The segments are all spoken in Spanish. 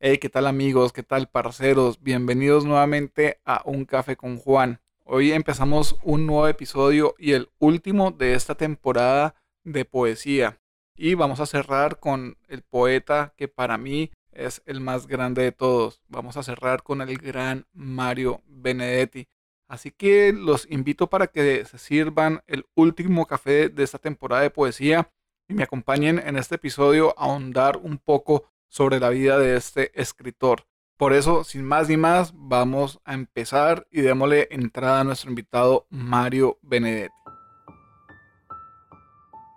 Hey, ¿qué tal amigos? ¿Qué tal parceros? Bienvenidos nuevamente a Un Café con Juan. Hoy empezamos un nuevo episodio y el último de esta temporada de poesía. Y vamos a cerrar con el poeta que para mí es el más grande de todos. Vamos a cerrar con el gran Mario Benedetti. Así que los invito para que se sirvan el último café de esta temporada de poesía y me acompañen en este episodio a ahondar un poco sobre la vida de este escritor. Por eso, sin más ni más, vamos a empezar y démosle entrada a nuestro invitado Mario Benedetti.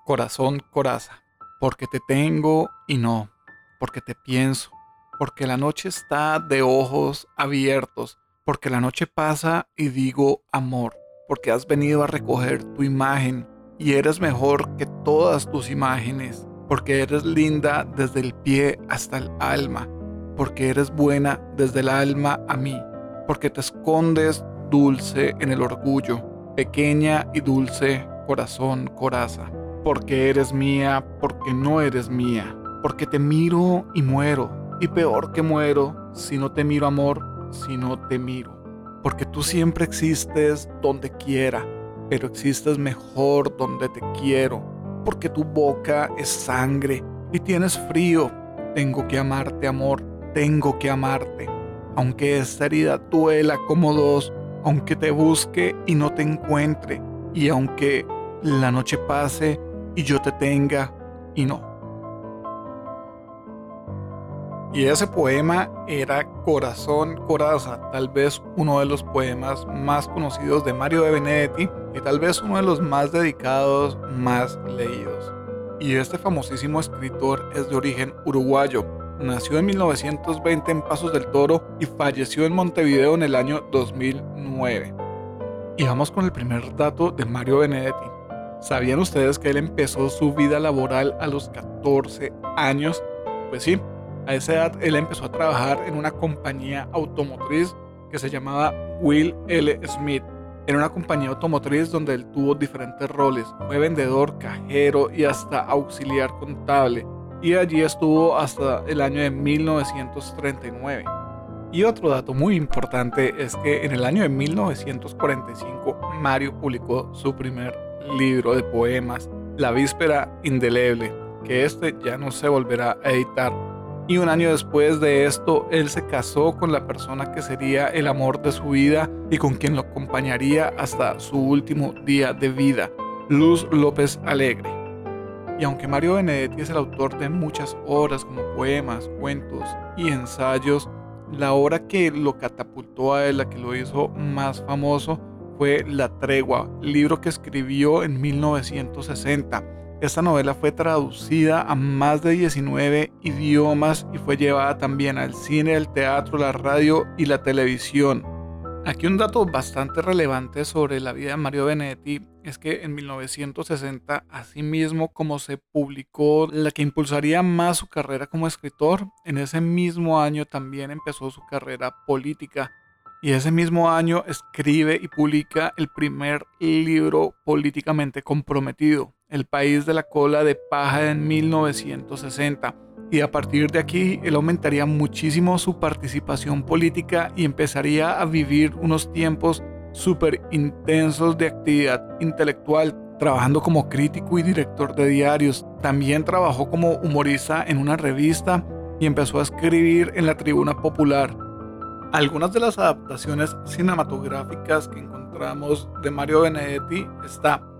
Corazón, coraza, porque te tengo y no, porque te pienso, porque la noche está de ojos abiertos, porque la noche pasa y digo amor, porque has venido a recoger tu imagen y eres mejor que todas tus imágenes porque eres linda desde el pie hasta el alma, porque eres buena desde el alma a mí, porque te escondes dulce en el orgullo, pequeña y dulce corazón, coraza, porque eres mía, porque no eres mía, porque te miro y muero, y peor que muero, si no te miro amor, si no te miro, porque tú siempre existes donde quiera, pero existes mejor donde te quiero porque tu boca es sangre y tienes frío. Tengo que amarte, amor, tengo que amarte. Aunque esta herida duela como dos, aunque te busque y no te encuentre, y aunque la noche pase y yo te tenga y no. Y ese poema era Corazón Coraza, tal vez uno de los poemas más conocidos de Mario de Benedetti y tal vez uno de los más dedicados, más leídos. Y este famosísimo escritor es de origen uruguayo. Nació en 1920 en Pasos del Toro y falleció en Montevideo en el año 2009. Y vamos con el primer dato de Mario Benedetti. ¿Sabían ustedes que él empezó su vida laboral a los 14 años? Pues sí, a esa edad él empezó a trabajar en una compañía automotriz que se llamaba Will L. Smith. Era una compañía automotriz donde él tuvo diferentes roles. Fue vendedor, cajero y hasta auxiliar contable. Y allí estuvo hasta el año de 1939. Y otro dato muy importante es que en el año de 1945 Mario publicó su primer libro de poemas, La Víspera Indeleble, que este ya no se volverá a editar y un año después de esto él se casó con la persona que sería el amor de su vida y con quien lo acompañaría hasta su último día de vida, Luz López Alegre. Y aunque Mario Benedetti es el autor de muchas obras como poemas, cuentos y ensayos, la obra que lo catapultó a él, la que lo hizo más famoso, fue La Tregua, libro que escribió en 1960 esta novela fue traducida a más de 19 idiomas y fue llevada también al cine, al teatro, la radio y la televisión. Aquí un dato bastante relevante sobre la vida de Mario Benedetti es que en 1960, asimismo como se publicó la que impulsaría más su carrera como escritor, en ese mismo año también empezó su carrera política y ese mismo año escribe y publica el primer libro políticamente comprometido, El país de la cola de paja en 1960. Y a partir de aquí él aumentaría muchísimo su participación política y empezaría a vivir unos tiempos súper intensos de actividad intelectual, trabajando como crítico y director de diarios. También trabajó como humorista en una revista y empezó a escribir en la Tribuna Popular. Algunas de las adaptaciones cinematográficas que encontramos de Mario Benedetti está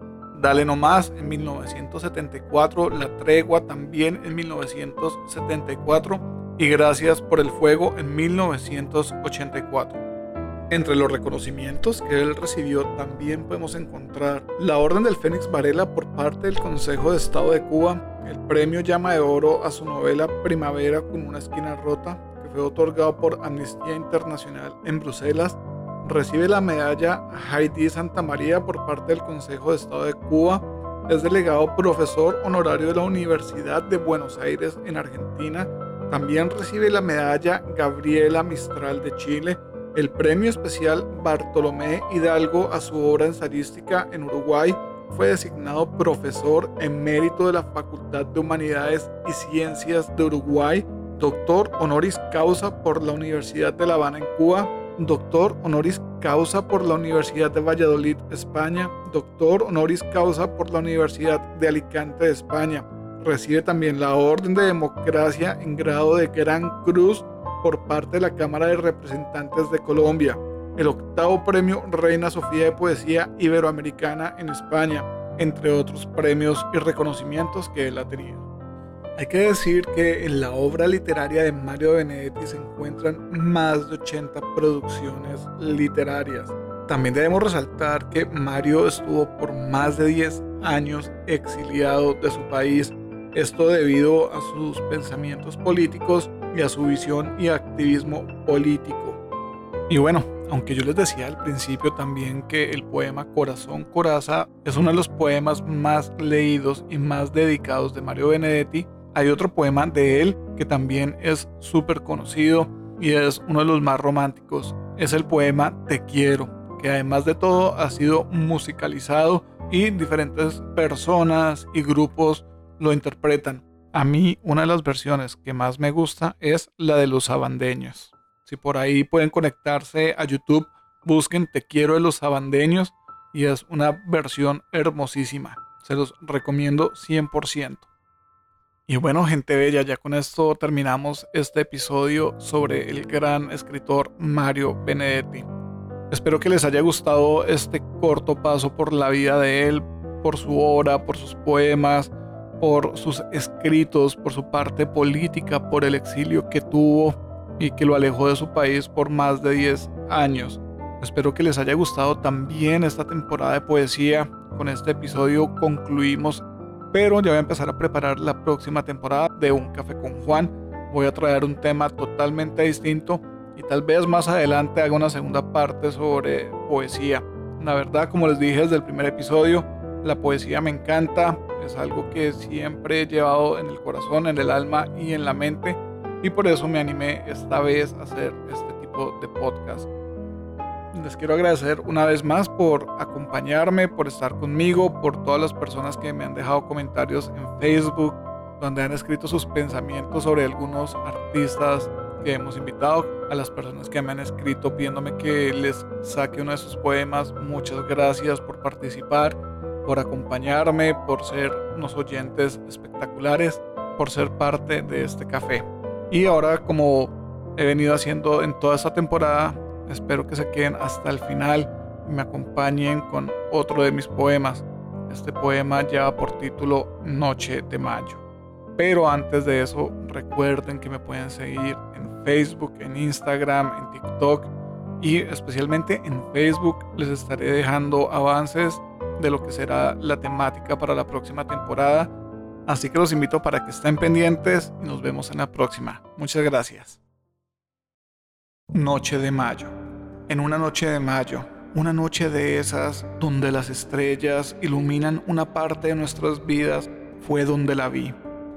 Dale No Más en 1974, La Tregua también en 1974 y Gracias por el Fuego en 1984. Entre los reconocimientos que él recibió también podemos encontrar la Orden del Fénix Varela por parte del Consejo de Estado de Cuba, el Premio Llama de Oro a su novela Primavera con una esquina rota, fue otorgado por Amnistía Internacional en Bruselas, recibe la medalla Heidi Santa María por parte del Consejo de Estado de Cuba, es delegado profesor honorario de la Universidad de Buenos Aires en Argentina, también recibe la medalla Gabriela Mistral de Chile, el premio especial Bartolomé Hidalgo a su obra ensayística en Uruguay, fue designado profesor emérito de la Facultad de Humanidades y Ciencias de Uruguay doctor honoris causa por la Universidad de La Habana en Cuba, doctor honoris causa por la Universidad de Valladolid, España, doctor honoris causa por la Universidad de Alicante España. Recibe también la Orden de Democracia en grado de Gran Cruz por parte de la Cámara de Representantes de Colombia, el octavo premio Reina Sofía de Poesía Iberoamericana en España, entre otros premios y reconocimientos que él ha tenido. Hay que decir que en la obra literaria de Mario Benedetti se encuentran más de 80 producciones literarias. También debemos resaltar que Mario estuvo por más de 10 años exiliado de su país, esto debido a sus pensamientos políticos y a su visión y activismo político. Y bueno, aunque yo les decía al principio también que el poema Corazón Coraza es uno de los poemas más leídos y más dedicados de Mario Benedetti, hay otro poema de él que también es súper conocido y es uno de los más románticos. Es el poema Te quiero, que además de todo ha sido musicalizado y diferentes personas y grupos lo interpretan. A mí una de las versiones que más me gusta es la de los abandeños. Si por ahí pueden conectarse a YouTube, busquen Te quiero de los abandeños y es una versión hermosísima. Se los recomiendo 100%. Y bueno, gente bella, ya con esto terminamos este episodio sobre el gran escritor Mario Benedetti. Espero que les haya gustado este corto paso por la vida de él, por su obra, por sus poemas, por sus escritos, por su parte política, por el exilio que tuvo y que lo alejó de su país por más de 10 años. Espero que les haya gustado también esta temporada de poesía. Con este episodio concluimos pero ya voy a empezar a preparar la próxima temporada de Un Café con Juan. Voy a traer un tema totalmente distinto y tal vez más adelante haga una segunda parte sobre poesía. La verdad, como les dije desde el primer episodio, la poesía me encanta, es algo que siempre he llevado en el corazón, en el alma y en la mente y por eso me animé esta vez a hacer este tipo de podcast. Les quiero agradecer una vez más por acompañarme, por estar conmigo, por todas las personas que me han dejado comentarios en Facebook, donde han escrito sus pensamientos sobre algunos artistas que hemos invitado, a las personas que me han escrito pidiéndome que les saque uno de sus poemas. Muchas gracias por participar, por acompañarme, por ser unos oyentes espectaculares, por ser parte de este café. Y ahora como he venido haciendo en toda esta temporada, Espero que se queden hasta el final y me acompañen con otro de mis poemas. Este poema lleva por título Noche de Mayo. Pero antes de eso, recuerden que me pueden seguir en Facebook, en Instagram, en TikTok y especialmente en Facebook les estaré dejando avances de lo que será la temática para la próxima temporada. Así que los invito para que estén pendientes y nos vemos en la próxima. Muchas gracias. Noche de Mayo en una noche de mayo, una noche de esas donde las estrellas iluminan una parte de nuestras vidas, fue donde la vi.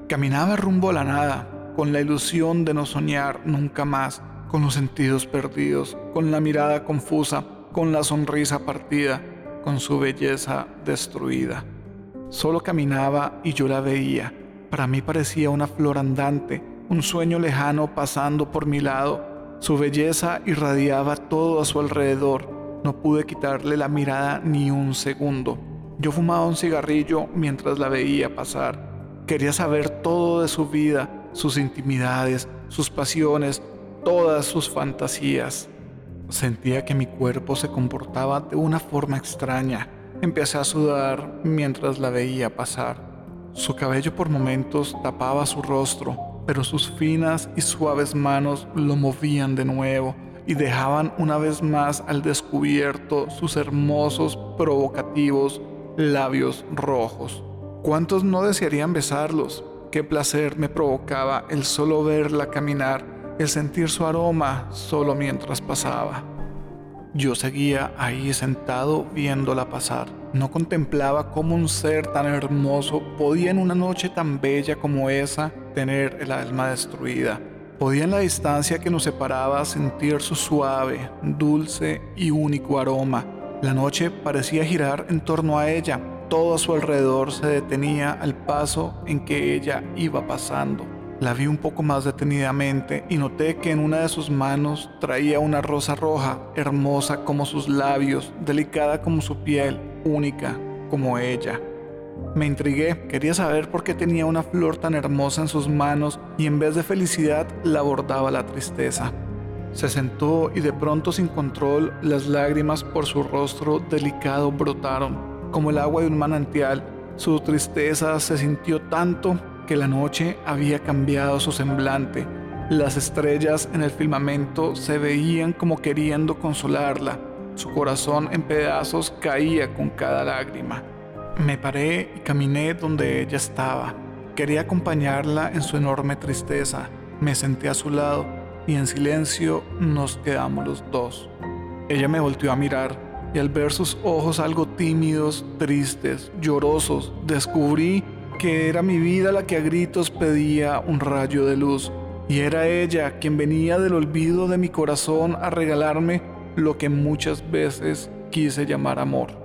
Caminaba rumbo a la nada, con la ilusión de no soñar nunca más, con los sentidos perdidos, con la mirada confusa, con la sonrisa partida, con su belleza destruida. Solo caminaba y yo la veía. Para mí parecía una flor andante, un sueño lejano pasando por mi lado su belleza irradiaba todo a su alrededor. No pude quitarle la mirada ni un segundo. Yo fumaba un cigarrillo mientras la veía pasar. Quería saber todo de su vida, sus intimidades, sus pasiones, todas sus fantasías. Sentía que mi cuerpo se comportaba de una forma extraña. Empecé a sudar mientras la veía pasar. Su cabello por momentos tapaba su rostro pero sus finas y suaves manos lo movían de nuevo y dejaban una vez más al descubierto sus hermosos, provocativos labios rojos. ¿Cuántos no desearían besarlos? Qué placer me provocaba el solo verla caminar, el sentir su aroma solo mientras pasaba. Yo seguía ahí sentado viéndola pasar. No contemplaba cómo un ser tan hermoso podía en una noche tan bella como esa tener el alma destruida. Podía en la distancia que nos separaba sentir su suave, dulce y único aroma. La noche parecía girar en torno a ella. Todo a su alrededor se detenía al paso en que ella iba pasando. La vi un poco más detenidamente y noté que en una de sus manos traía una rosa roja, hermosa como sus labios, delicada como su piel, única como ella. Me intrigué, quería saber por qué tenía una flor tan hermosa en sus manos y en vez de felicidad la abordaba la tristeza. Se sentó y de pronto sin control las lágrimas por su rostro delicado brotaron, como el agua de un manantial. Su tristeza se sintió tanto que la noche había cambiado su semblante. Las estrellas en el firmamento se veían como queriendo consolarla. Su corazón en pedazos caía con cada lágrima. Me paré y caminé donde ella estaba. Quería acompañarla en su enorme tristeza. Me senté a su lado y en silencio nos quedamos los dos. Ella me volteó a mirar y al ver sus ojos algo tímidos, tristes, llorosos, descubrí que era mi vida la que a gritos pedía un rayo de luz. Y era ella quien venía del olvido de mi corazón a regalarme lo que muchas veces quise llamar amor.